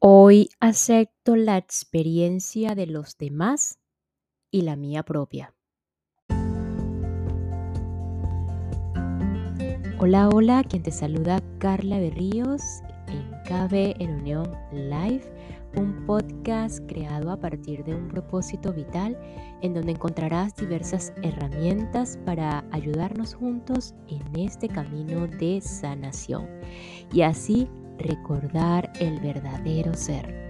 Hoy acepto la experiencia de los demás y la mía propia. Hola, hola, quien te saluda Carla Berríos en KB en Unión Live, un podcast creado a partir de un propósito vital en donde encontrarás diversas herramientas para ayudarnos juntos en este camino de sanación y así recordar el verdadero ser.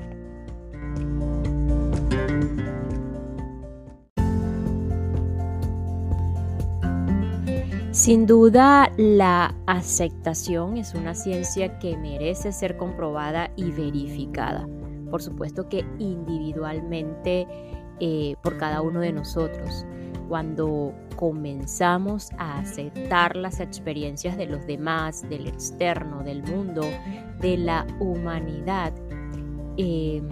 Sin duda, la aceptación es una ciencia que merece ser comprobada y verificada. Por supuesto que individualmente eh, por cada uno de nosotros. Cuando comenzamos a aceptar las experiencias de los demás, del externo, del mundo, de la humanidad, em,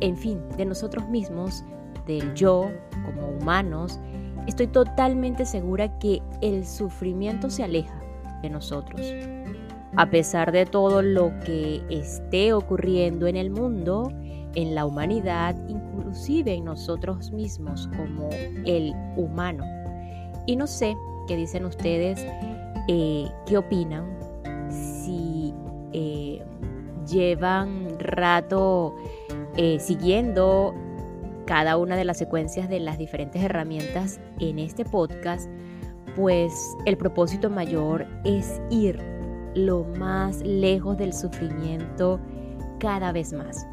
en fin, de nosotros mismos, del yo como humanos, estoy totalmente segura que el sufrimiento se aleja de nosotros. A pesar de todo lo que esté ocurriendo en el mundo, en la humanidad, inclusive en nosotros mismos como el humano. Y no sé qué dicen ustedes, eh, qué opinan, si eh, llevan rato eh, siguiendo cada una de las secuencias de las diferentes herramientas en este podcast, pues el propósito mayor es ir lo más lejos del sufrimiento cada vez más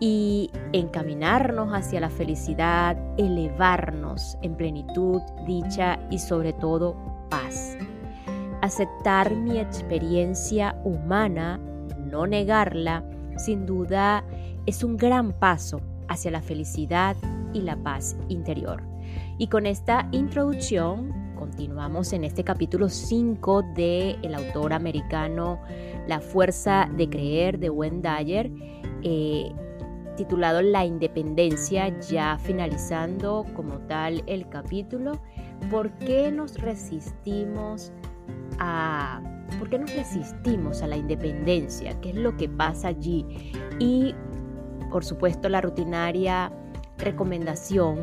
y encaminarnos hacia la felicidad, elevarnos en plenitud, dicha y sobre todo paz. Aceptar mi experiencia humana, no negarla, sin duda es un gran paso hacia la felicidad y la paz interior. Y con esta introducción continuamos en este capítulo 5 de el autor americano La fuerza de creer de Wendayer. Eh, titulado La Independencia, ya finalizando como tal el capítulo, ¿por qué nos resistimos a por qué nos resistimos a la independencia? ¿Qué es lo que pasa allí? Y por supuesto la rutinaria recomendación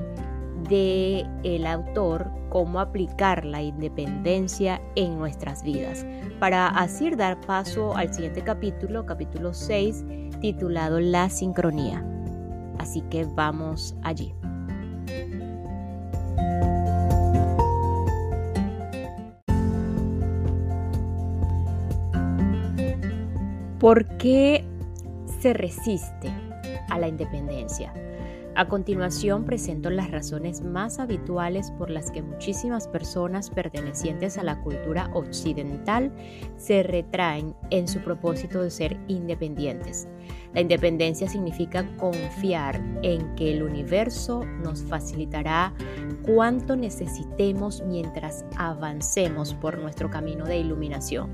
de el autor cómo aplicar la independencia en nuestras vidas. Para así dar paso al siguiente capítulo, capítulo 6, titulado La sincronía. Así que vamos allí. ¿Por qué se resiste a la independencia? A continuación presento las razones más habituales por las que muchísimas personas pertenecientes a la cultura occidental se retraen en su propósito de ser independientes. La independencia significa confiar en que el universo nos facilitará cuanto necesitemos mientras avancemos por nuestro camino de iluminación.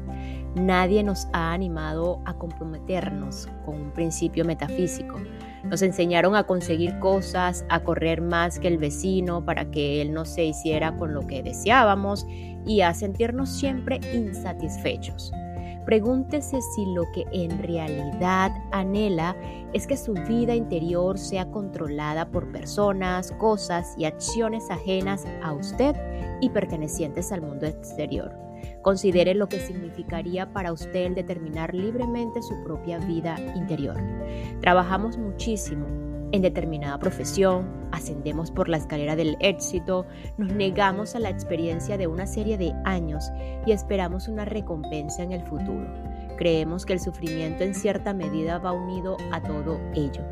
Nadie nos ha animado a comprometernos con un principio metafísico. Nos enseñaron a conseguir cosas, a correr más que el vecino para que él no se hiciera con lo que deseábamos y a sentirnos siempre insatisfechos. Pregúntese si lo que en realidad anhela es que su vida interior sea controlada por personas, cosas y acciones ajenas a usted y pertenecientes al mundo exterior. Considere lo que significaría para usted el determinar libremente su propia vida interior. Trabajamos muchísimo en determinada profesión, ascendemos por la escalera del éxito, nos negamos a la experiencia de una serie de años y esperamos una recompensa en el futuro. Creemos que el sufrimiento en cierta medida va unido a todo ello.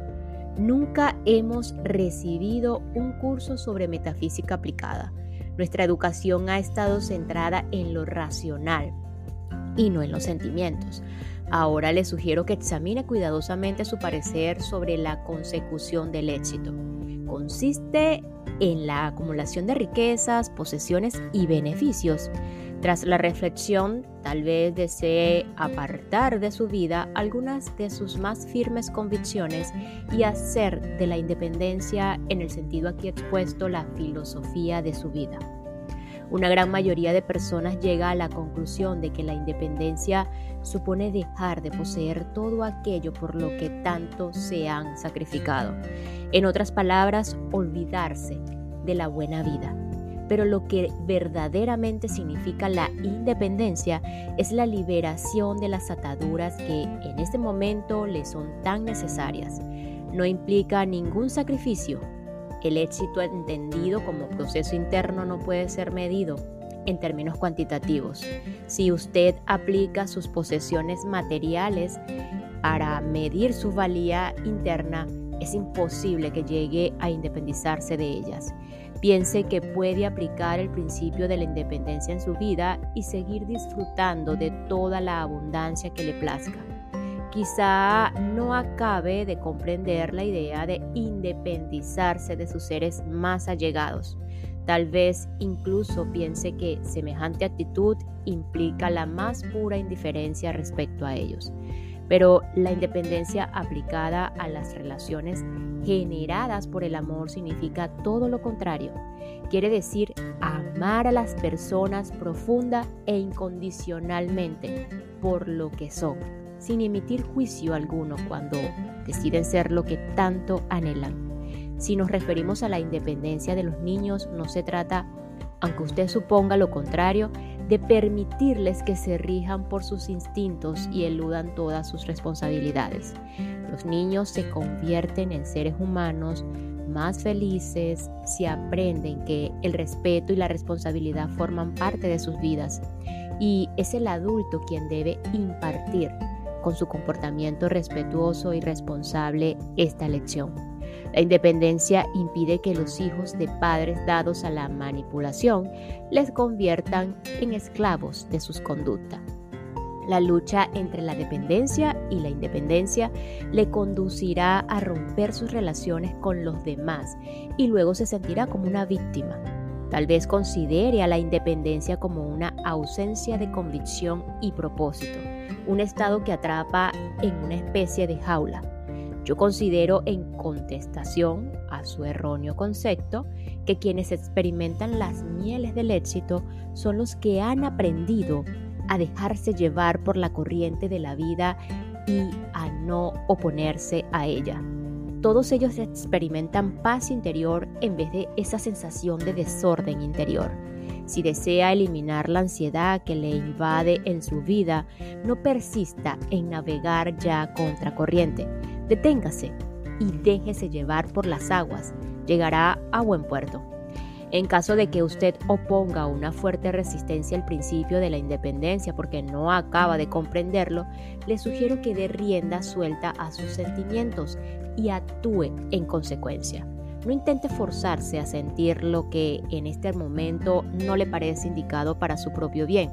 Nunca hemos recibido un curso sobre metafísica aplicada. Nuestra educación ha estado centrada en lo racional y no en los sentimientos. Ahora le sugiero que examine cuidadosamente su parecer sobre la consecución del éxito. Consiste en la acumulación de riquezas, posesiones y beneficios. Tras la reflexión, tal vez desee apartar de su vida algunas de sus más firmes convicciones y hacer de la independencia, en el sentido aquí expuesto, la filosofía de su vida. Una gran mayoría de personas llega a la conclusión de que la independencia supone dejar de poseer todo aquello por lo que tanto se han sacrificado. En otras palabras, olvidarse de la buena vida. Pero lo que verdaderamente significa la independencia es la liberación de las ataduras que en este momento le son tan necesarias. No implica ningún sacrificio, el éxito entendido como proceso interno no puede ser medido en términos cuantitativos. Si usted aplica sus posesiones materiales para medir su valía interna, es imposible que llegue a independizarse de ellas. Piense que puede aplicar el principio de la independencia en su vida y seguir disfrutando de toda la abundancia que le plazca quizá no acabe de comprender la idea de independizarse de sus seres más allegados. Tal vez incluso piense que semejante actitud implica la más pura indiferencia respecto a ellos. Pero la independencia aplicada a las relaciones generadas por el amor significa todo lo contrario. Quiere decir amar a las personas profunda e incondicionalmente por lo que son sin emitir juicio alguno cuando deciden ser lo que tanto anhelan. Si nos referimos a la independencia de los niños, no se trata, aunque usted suponga lo contrario, de permitirles que se rijan por sus instintos y eludan todas sus responsabilidades. Los niños se convierten en seres humanos más felices si aprenden que el respeto y la responsabilidad forman parte de sus vidas y es el adulto quien debe impartir con su comportamiento respetuoso y responsable esta lección. La independencia impide que los hijos de padres dados a la manipulación les conviertan en esclavos de sus conductas. La lucha entre la dependencia y la independencia le conducirá a romper sus relaciones con los demás y luego se sentirá como una víctima. Tal vez considere a la independencia como una ausencia de convicción y propósito un estado que atrapa en una especie de jaula. Yo considero en contestación a su erróneo concepto que quienes experimentan las mieles del éxito son los que han aprendido a dejarse llevar por la corriente de la vida y a no oponerse a ella. Todos ellos experimentan paz interior en vez de esa sensación de desorden interior. Si desea eliminar la ansiedad que le invade en su vida, no persista en navegar ya contra corriente. Deténgase y déjese llevar por las aguas. Llegará a buen puerto. En caso de que usted oponga una fuerte resistencia al principio de la independencia porque no acaba de comprenderlo, le sugiero que dé rienda suelta a sus sentimientos y actúe en consecuencia. No intente forzarse a sentir lo que en este momento no le parece indicado para su propio bien.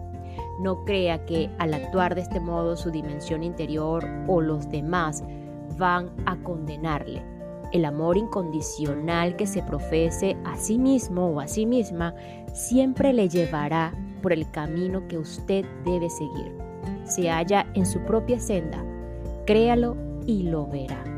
No crea que al actuar de este modo su dimensión interior o los demás van a condenarle. El amor incondicional que se profese a sí mismo o a sí misma siempre le llevará por el camino que usted debe seguir. Se halla en su propia senda, créalo y lo verá.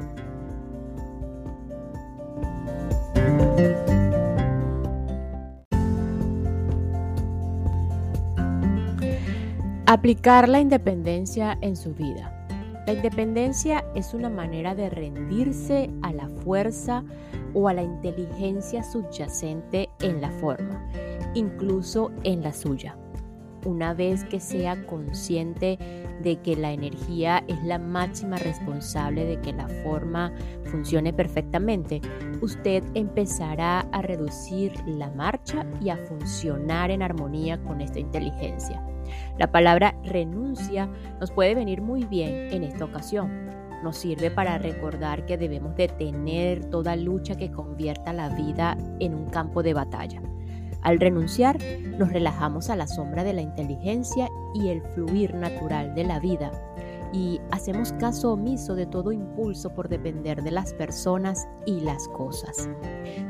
Aplicar la independencia en su vida. La independencia es una manera de rendirse a la fuerza o a la inteligencia subyacente en la forma, incluso en la suya. Una vez que sea consciente de que la energía es la máxima responsable de que la forma funcione perfectamente, usted empezará a reducir la marcha y a funcionar en armonía con esta inteligencia. La palabra renuncia nos puede venir muy bien en esta ocasión. Nos sirve para recordar que debemos detener toda lucha que convierta la vida en un campo de batalla. Al renunciar, nos relajamos a la sombra de la inteligencia y el fluir natural de la vida y hacemos caso omiso de todo impulso por depender de las personas y las cosas.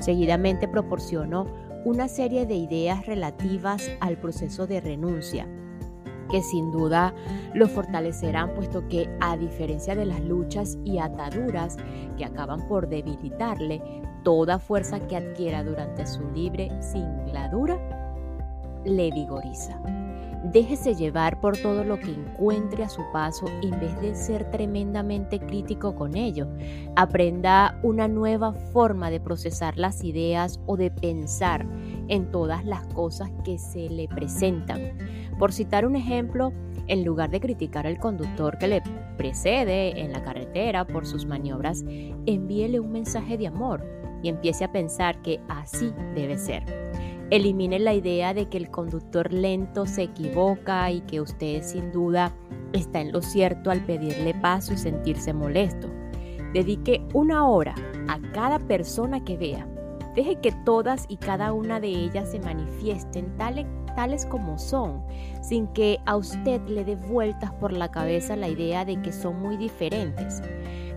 Seguidamente proporcionó una serie de ideas relativas al proceso de renuncia, que sin duda lo fortalecerán, puesto que a diferencia de las luchas y ataduras que acaban por debilitarle, toda fuerza que adquiera durante su libre singladura le vigoriza. Déjese llevar por todo lo que encuentre a su paso en vez de ser tremendamente crítico con ello. Aprenda una nueva forma de procesar las ideas o de pensar en todas las cosas que se le presentan. Por citar un ejemplo, en lugar de criticar al conductor que le precede en la carretera por sus maniobras, envíele un mensaje de amor y empiece a pensar que así debe ser. Elimine la idea de que el conductor lento se equivoca y que usted sin duda está en lo cierto al pedirle paso y sentirse molesto. Dedique una hora a cada persona que vea. Deje que todas y cada una de ellas se manifiesten tales, tales como son, sin que a usted le dé vueltas por la cabeza la idea de que son muy diferentes.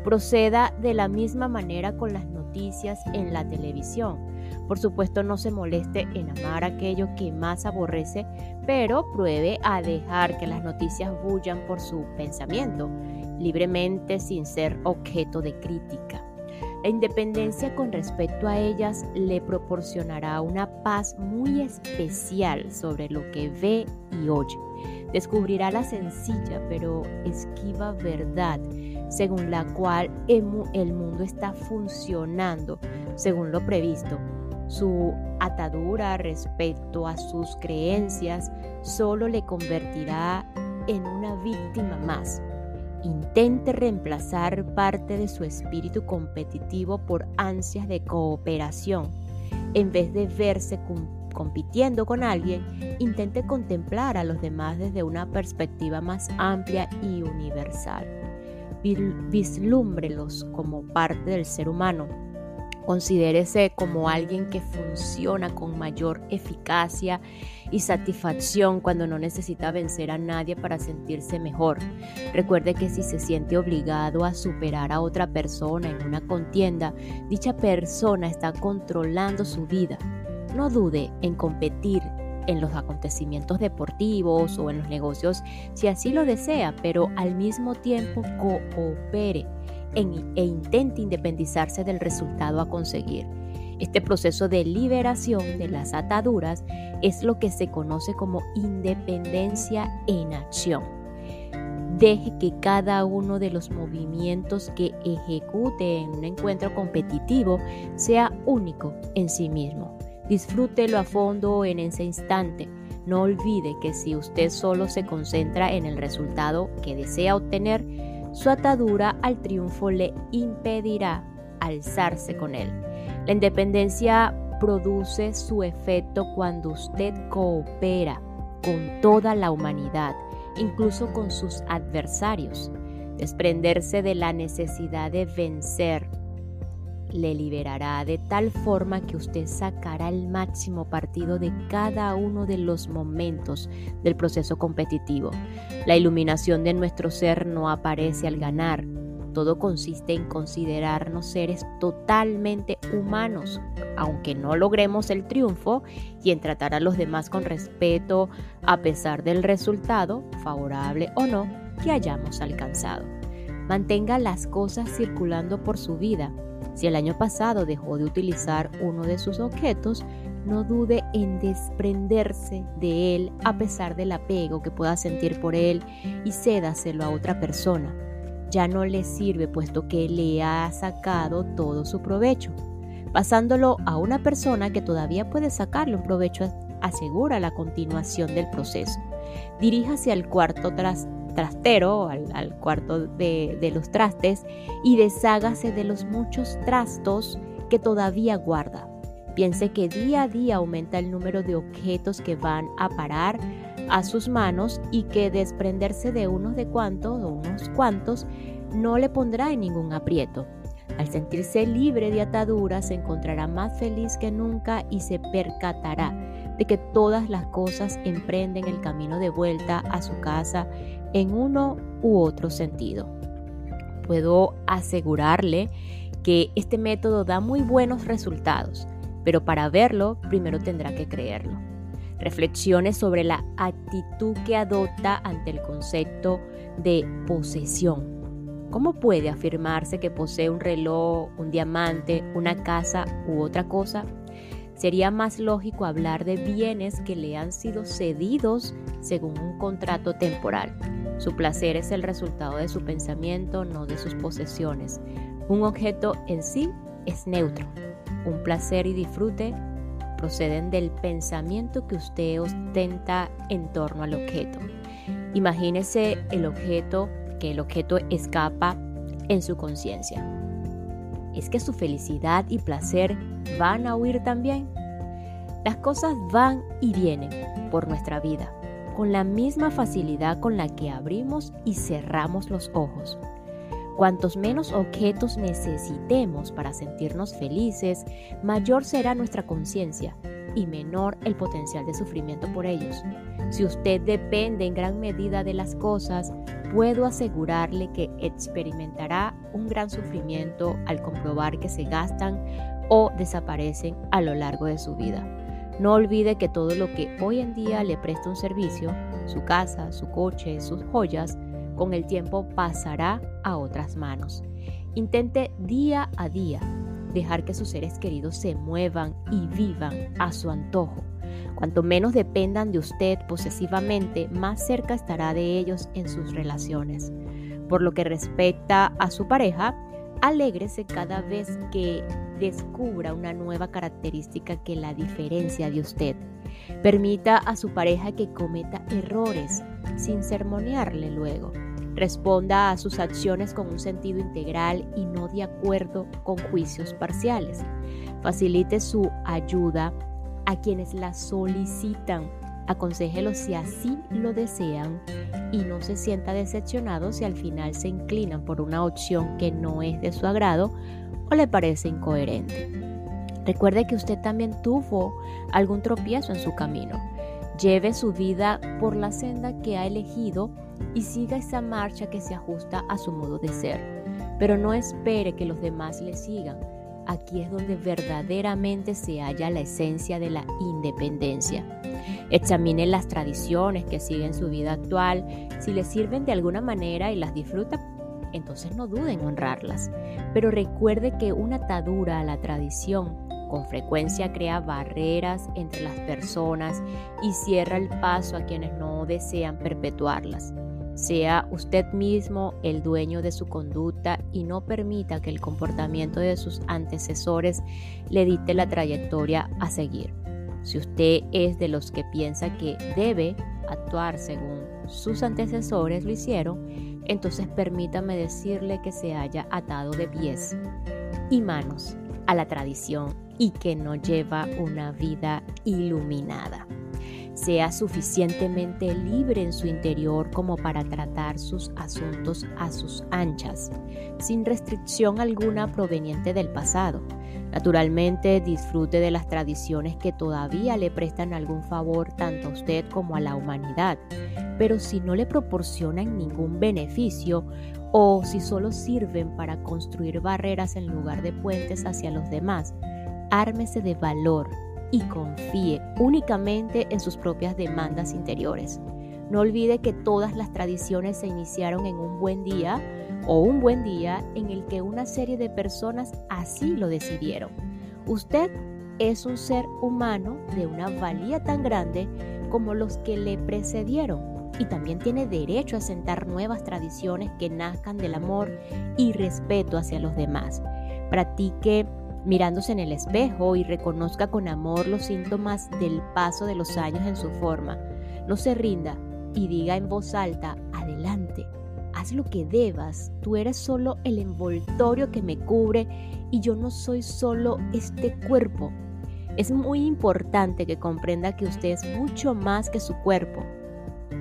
Proceda de la misma manera con las noticias en la televisión por supuesto, no se moleste en amar aquello que más aborrece, pero pruebe a dejar que las noticias bullan por su pensamiento, libremente sin ser objeto de crítica. La independencia con respecto a ellas le proporcionará una paz muy especial sobre lo que ve y oye. Descubrirá la sencilla pero esquiva verdad según la cual el mundo está funcionando según lo previsto su atadura respecto a sus creencias solo le convertirá en una víctima más. Intente reemplazar parte de su espíritu competitivo por ansias de cooperación. En vez de verse compitiendo con alguien, intente contemplar a los demás desde una perspectiva más amplia y universal. Vislúmbrelos como parte del ser humano Considérese como alguien que funciona con mayor eficacia y satisfacción cuando no necesita vencer a nadie para sentirse mejor. Recuerde que si se siente obligado a superar a otra persona en una contienda, dicha persona está controlando su vida. No dude en competir en los acontecimientos deportivos o en los negocios si así lo desea, pero al mismo tiempo coopere e intente independizarse del resultado a conseguir. Este proceso de liberación de las ataduras es lo que se conoce como independencia en acción. Deje que cada uno de los movimientos que ejecute en un encuentro competitivo sea único en sí mismo. Disfrútelo a fondo en ese instante. No olvide que si usted solo se concentra en el resultado que desea obtener, su atadura al triunfo le impedirá alzarse con él. La independencia produce su efecto cuando usted coopera con toda la humanidad, incluso con sus adversarios. Desprenderse de la necesidad de vencer le liberará de tal forma que usted sacará el máximo partido de cada uno de los momentos del proceso competitivo. La iluminación de nuestro ser no aparece al ganar. Todo consiste en considerarnos seres totalmente humanos, aunque no logremos el triunfo, y en tratar a los demás con respeto a pesar del resultado, favorable o no, que hayamos alcanzado. Mantenga las cosas circulando por su vida si el año pasado dejó de utilizar uno de sus objetos, no dude en desprenderse de él a pesar del apego que pueda sentir por él y cédaselo a otra persona. Ya no le sirve puesto que le ha sacado todo su provecho. Pasándolo a una persona que todavía puede sacarle un provecho asegura la continuación del proceso. Diríjase al cuarto tras trastero, al, cuarto de, de los trastes, y deshágase de los muchos trastos que todavía guarda. Piense que día a día aumenta el número de objetos que van a parar a sus manos y que desprenderse de unos de cuantos o unos cuantos no le pondrá en ningún aprieto. Al sentirse libre de ataduras se encontrará más feliz que nunca y se percatará de que todas las cosas emprenden el camino de vuelta a su casa en uno u otro sentido. Puedo asegurarle que este método da muy buenos resultados, pero para verlo primero tendrá que creerlo. Reflexione sobre la actitud que adopta ante el concepto de posesión. ¿Cómo puede afirmarse que posee un reloj, un diamante, una casa u otra cosa Sería más lógico hablar de bienes que le han sido cedidos según un contrato temporal. Su placer es el resultado de su pensamiento, no de sus posesiones. Un objeto en sí es neutro. Un placer y disfrute proceden del pensamiento que usted ostenta en torno al objeto. Imagínese el objeto, que el objeto escapa en su conciencia. ¿Es que su felicidad y placer van a huir también? Las cosas van y vienen por nuestra vida, con la misma facilidad con la que abrimos y cerramos los ojos. Cuantos menos objetos necesitemos para sentirnos felices, mayor será nuestra conciencia y menor el potencial de sufrimiento por ellos. Si usted depende en gran medida de las cosas, puedo asegurarle que experimentará un gran sufrimiento al comprobar que se gastan o desaparecen a lo largo de su vida. No olvide que todo lo que hoy en día le presta un servicio, su casa, su coche, sus joyas, con el tiempo pasará a otras manos. Intente día a día dejar que sus seres queridos se muevan y vivan a su antojo. Cuanto menos dependan de usted posesivamente, más cerca estará de ellos en sus relaciones. Por lo que respecta a su pareja, alégrese cada vez que descubra una nueva característica que la diferencia de usted. Permita a su pareja que cometa errores sin sermonearle luego. Responda a sus acciones con un sentido integral y no de acuerdo con juicios parciales. Facilite su ayuda a quienes la solicitan. Aconsejelo si así lo desean y no se sienta decepcionado si al final se inclinan por una opción que no es de su agrado o le parece incoherente. Recuerde que usted también tuvo algún tropiezo en su camino. Lleve su vida por la senda que ha elegido y siga esa marcha que se ajusta a su modo de ser. Pero no espere que los demás le sigan. Aquí es donde verdaderamente se halla la esencia de la independencia. Examine las tradiciones que siguen su vida actual. Si le sirven de alguna manera y las disfruta, entonces no duden en honrarlas. Pero recuerde que una atadura a la tradición con frecuencia crea barreras entre las personas y cierra el paso a quienes no desean perpetuarlas. Sea usted mismo el dueño de su conducta y no permita que el comportamiento de sus antecesores le dicte la trayectoria a seguir. Si usted es de los que piensa que debe actuar según sus antecesores lo hicieron, entonces permítame decirle que se haya atado de pies y manos a la tradición y que no lleva una vida iluminada. Sea suficientemente libre en su interior como para tratar sus asuntos a sus anchas, sin restricción alguna proveniente del pasado. Naturalmente disfrute de las tradiciones que todavía le prestan algún favor tanto a usted como a la humanidad, pero si no le proporcionan ningún beneficio o si solo sirven para construir barreras en lugar de puentes hacia los demás, ármese de valor y confíe únicamente en sus propias demandas interiores. No olvide que todas las tradiciones se iniciaron en un buen día o un buen día en el que una serie de personas así lo decidieron. Usted es un ser humano de una valía tan grande como los que le precedieron y también tiene derecho a sentar nuevas tradiciones que nazcan del amor y respeto hacia los demás. Practique mirándose en el espejo y reconozca con amor los síntomas del paso de los años en su forma. No se rinda y diga en voz alta, adelante, haz lo que debas, tú eres solo el envoltorio que me cubre y yo no soy solo este cuerpo. Es muy importante que comprenda que usted es mucho más que su cuerpo.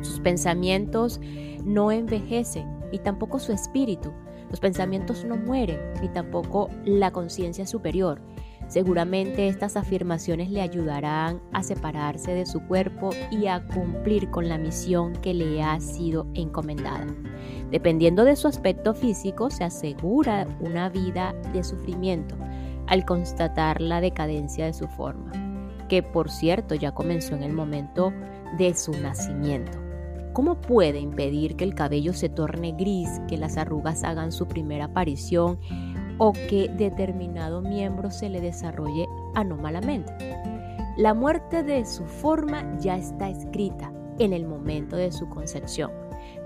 Sus pensamientos no envejecen y tampoco su espíritu. Los pensamientos no mueren, ni tampoco la conciencia superior. Seguramente estas afirmaciones le ayudarán a separarse de su cuerpo y a cumplir con la misión que le ha sido encomendada. Dependiendo de su aspecto físico, se asegura una vida de sufrimiento al constatar la decadencia de su forma, que por cierto ya comenzó en el momento de su nacimiento. ¿Cómo puede impedir que el cabello se torne gris, que las arrugas hagan su primera aparición o que determinado miembro se le desarrolle anómalamente? La muerte de su forma ya está escrita en el momento de su concepción.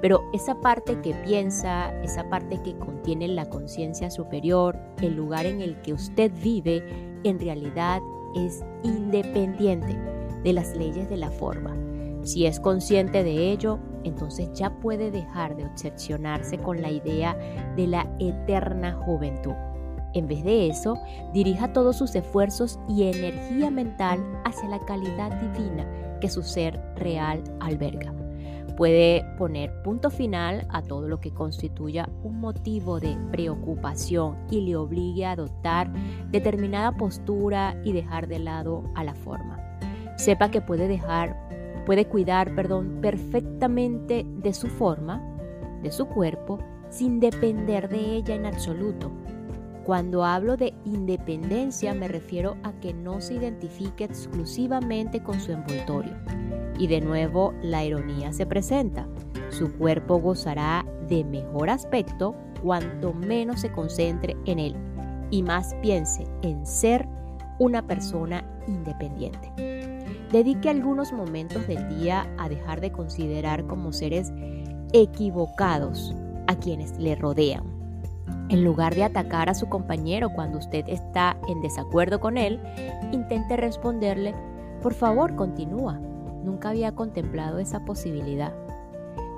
Pero esa parte que piensa, esa parte que contiene la conciencia superior, el lugar en el que usted vive, en realidad es independiente de las leyes de la forma. Si es consciente de ello, entonces ya puede dejar de obsesionarse con la idea de la eterna juventud. En vez de eso, dirija todos sus esfuerzos y energía mental hacia la calidad divina que su ser real alberga. Puede poner punto final a todo lo que constituya un motivo de preocupación y le obligue a adoptar determinada postura y dejar de lado a la forma. Sepa que puede dejar, puede cuidar, perdón, perfectamente de su forma, de su cuerpo, sin depender de ella en absoluto. Cuando hablo de independencia me refiero a que no se identifique exclusivamente con su envoltorio y de nuevo la ironía se presenta. Su cuerpo gozará de mejor aspecto cuanto menos se concentre en él y más piense en ser una persona independiente. Dedique algunos momentos del día a dejar de considerar como seres equivocados a quienes le rodean. En lugar de atacar a su compañero cuando usted está en desacuerdo con él, intente responderle, por favor, continúa, Nunca había contemplado esa posibilidad.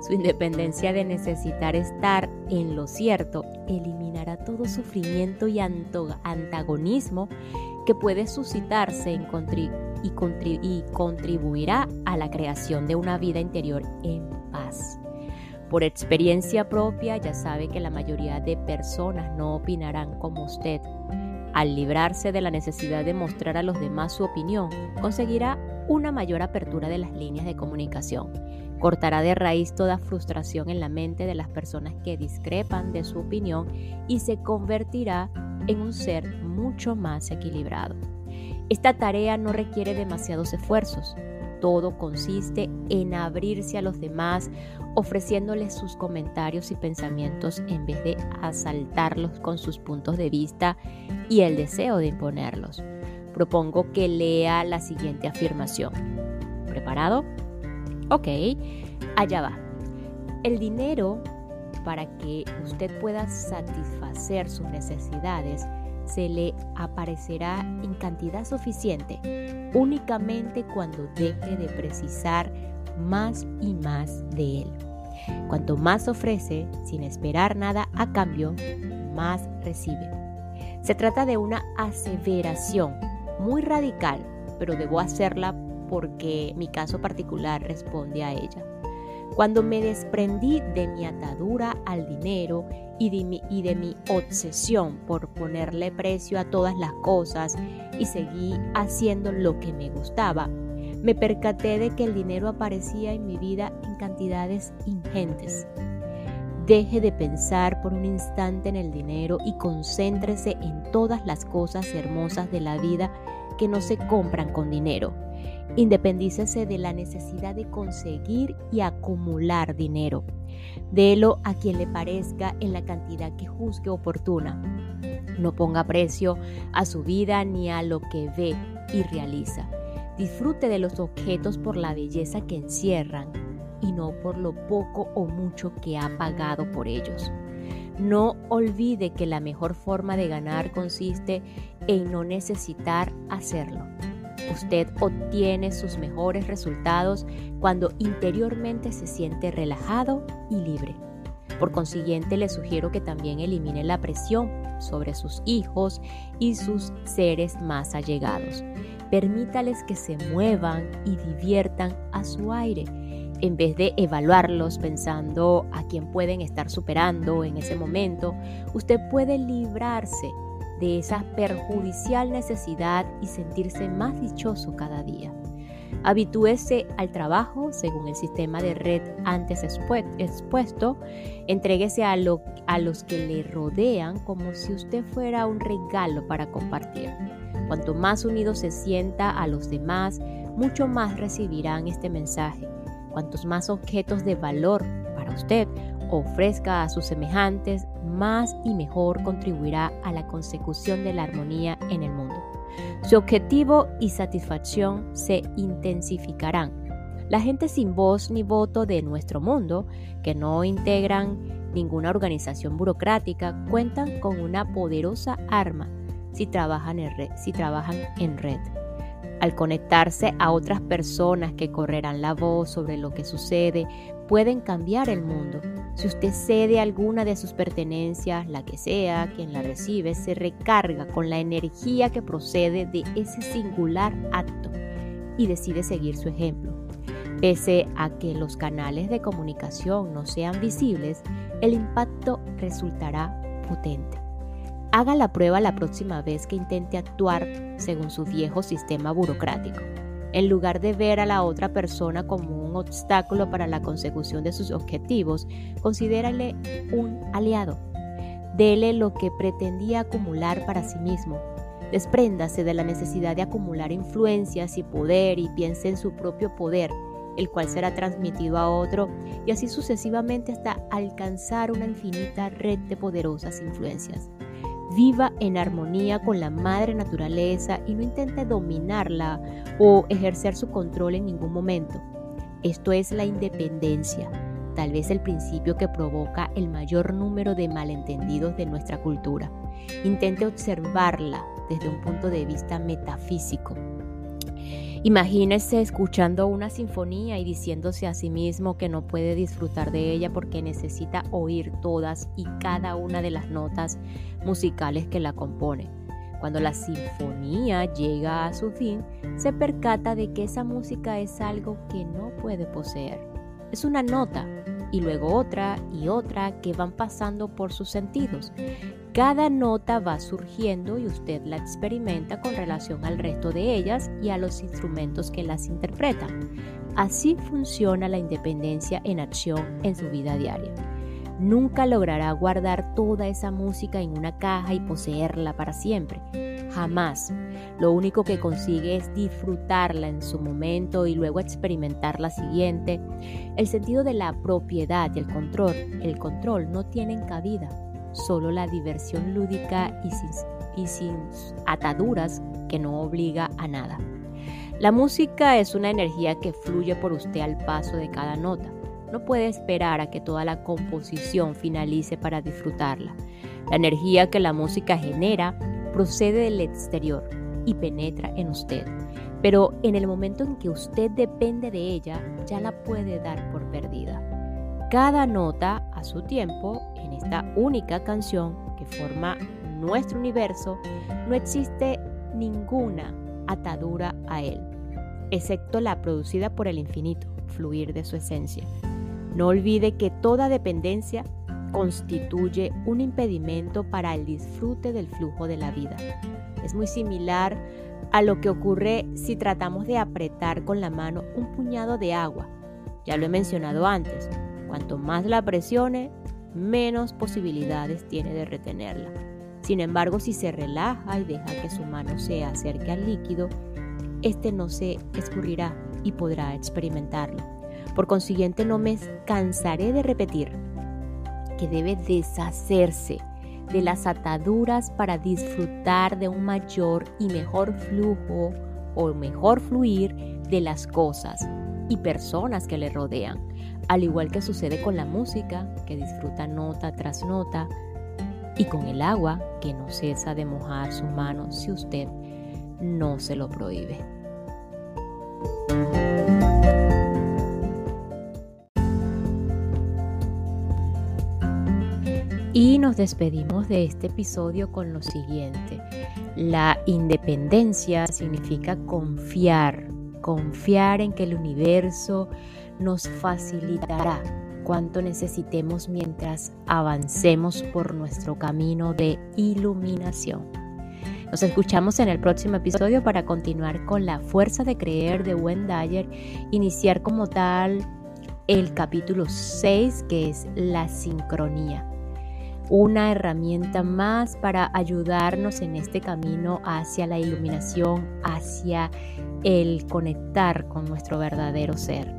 Su independencia de necesitar estar en lo cierto eliminará todo sufrimiento y antagonismo que puede suscitarse en y, contribuirá a la creación de una vida interior en paz. Por experiencia propia ya sabe que la mayoría de personas no opinarán como usted. Al librarse de la necesidad de mostrar a los demás su opinión, conseguirá una mayor apertura de las líneas de comunicación. Cortará de raíz toda frustración en la mente de las personas que discrepan de su opinión y se convertirá en un ser mucho más equilibrado. Esta tarea no requiere demasiados esfuerzos. Todo consiste en abrirse a los demás, ofreciéndoles sus comentarios y pensamientos en vez de asaltarlos con sus puntos de vista y el deseo de imponerlos propongo que lea la siguiente afirmación. ¿Preparado? Ok, allá va. El dinero para que usted pueda satisfacer sus necesidades se le aparecerá en cantidad suficiente únicamente cuando deje de precisar más y más de él. Cuanto más ofrece sin esperar nada a cambio, más recibe. Se trata de una aseveración muy radical, pero debo hacerla porque mi caso particular responde a ella. Cuando me desprendí de mi atadura al dinero y de, mi, obsesión por ponerle precio a todas las cosas y seguí haciendo lo que me gustaba, me percaté de que el dinero aparecía en mi vida en cantidades ingentes. Deje de pensar por un instante en el dinero y concéntrese en todas las cosas hermosas de la vida que no se compran con dinero. Independícese de la necesidad de conseguir y acumular dinero. Délo a quien le parezca en la cantidad que juzgue oportuna. No ponga precio a su vida ni a lo que ve y realiza. Disfrute de los objetos por la belleza que encierran y no por lo poco o mucho que ha pagado por ellos. No olvide que la mejor forma de ganar consiste en no necesitar hacerlo. Usted obtiene sus mejores resultados cuando interiormente se siente relajado y libre. Por consiguiente, le sugiero que también elimine la presión sobre sus hijos y sus seres más allegados. Permítales que se muevan y diviertan a su aire en vez de evaluarlos pensando a quién pueden estar superando en ese momento, usted puede librarse de esa perjudicial necesidad y sentirse más dichoso cada día. Habitúese al trabajo según el sistema de red antes expuesto. Entréguese a, a los que le rodean como si usted fuera un regalo para compartir. Cuanto más unido se sienta a los demás, mucho más recibirán este mensaje Cuantos más objetos de valor para usted ofrezca a sus semejantes, más y mejor contribuirá a la consecución de la armonía en el mundo. Su objetivo y satisfacción se intensificarán. La gente sin voz ni voto de nuestro mundo, que no integran ninguna organización burocrática, cuentan con una poderosa arma si trabajan en red. Si trabajan en red. Al conectarse a otras personas que correrán la voz sobre lo que sucede, pueden cambiar el mundo. Si usted cede alguna de sus pertenencias, la que sea, quien la recibe, se recarga con la energía que procede de ese singular acto y decide seguir su ejemplo. Pese a que los canales de comunicación no sean visibles, el impacto resultará potente. Haga la prueba la próxima vez que intente actuar según su viejo sistema burocrático. En lugar de ver a la otra persona como un obstáculo para la consecución de sus objetivos, considérale un aliado. Dele lo que pretendía acumular para sí mismo. Despréndase de la necesidad de acumular influencias y poder y piense en su propio poder, el cual será transmitido a otro y así sucesivamente hasta alcanzar una infinita red de poderosas influencias. Viva en armonía con la madre naturaleza y no intente dominarla o ejercer su control en ningún momento. Esto es la independencia, tal vez el principio que provoca el mayor número de malentendidos de nuestra cultura. Intente observarla desde un punto de vista metafísico Imagínese escuchando una sinfonía y diciéndose a sí mismo que no puede disfrutar de ella porque necesita oír todas y cada una de las notas musicales que la componen. Cuando la sinfonía llega a su fin, se percata de que esa música es algo que no puede poseer. Es una nota y luego otra y otra que van pasando por sus sentidos. Cada nota va surgiendo y usted la experimenta con relación al resto de ellas y a los instrumentos que las interpretan. Así funciona la independencia en acción en su vida diaria. Nunca logrará guardar toda esa música en una caja y poseerla para siempre. Jamás. Lo único que consigue es disfrutarla en su momento y luego experimentar la siguiente. El sentido de la propiedad y el control, el control no tienen cabida solo la diversión lúdica y sin, y sin ataduras que no obliga a nada. La música es una energía que fluye por usted al paso de cada nota. No puede esperar a que toda la composición finalice para disfrutarla. La energía que la música genera procede del exterior y penetra en usted. Pero en el momento en que usted depende de ella, ya la puede dar por perdida. Cada nota a su tiempo esta única canción que forma nuestro universo, no existe ninguna atadura a él, excepto la producida por el infinito, fluir de su esencia. No olvide que toda dependencia constituye un impedimento para el disfrute del flujo de la vida. Es muy similar a lo que ocurre si tratamos de apretar con la mano un puñado de agua. Ya lo he mencionado antes, cuanto más la presione, menos posibilidades tiene de retenerla. Sin embargo, si se relaja y deja que su mano se acerque al líquido, este no se escurrirá y podrá experimentarlo. Por consiguiente, no me cansaré de repetir que debe deshacerse de las ataduras para disfrutar de un mayor y mejor flujo o mejor fluir de las cosas y personas que le rodean al igual que sucede con la música, que disfruta nota tras nota, y con el agua, que no cesa de mojar su mano si usted no se lo prohíbe. Y nos despedimos de este episodio con lo siguiente. La independencia significa confiar, confiar en que el universo nos facilitará cuanto necesitemos mientras avancemos por nuestro camino de iluminación. Nos escuchamos en el próximo episodio para continuar con la fuerza de creer de Wendayer, iniciar como tal el capítulo 6 que es la sincronía. Una herramienta más para ayudarnos en este camino hacia la iluminación, hacia el conectar con nuestro verdadero ser.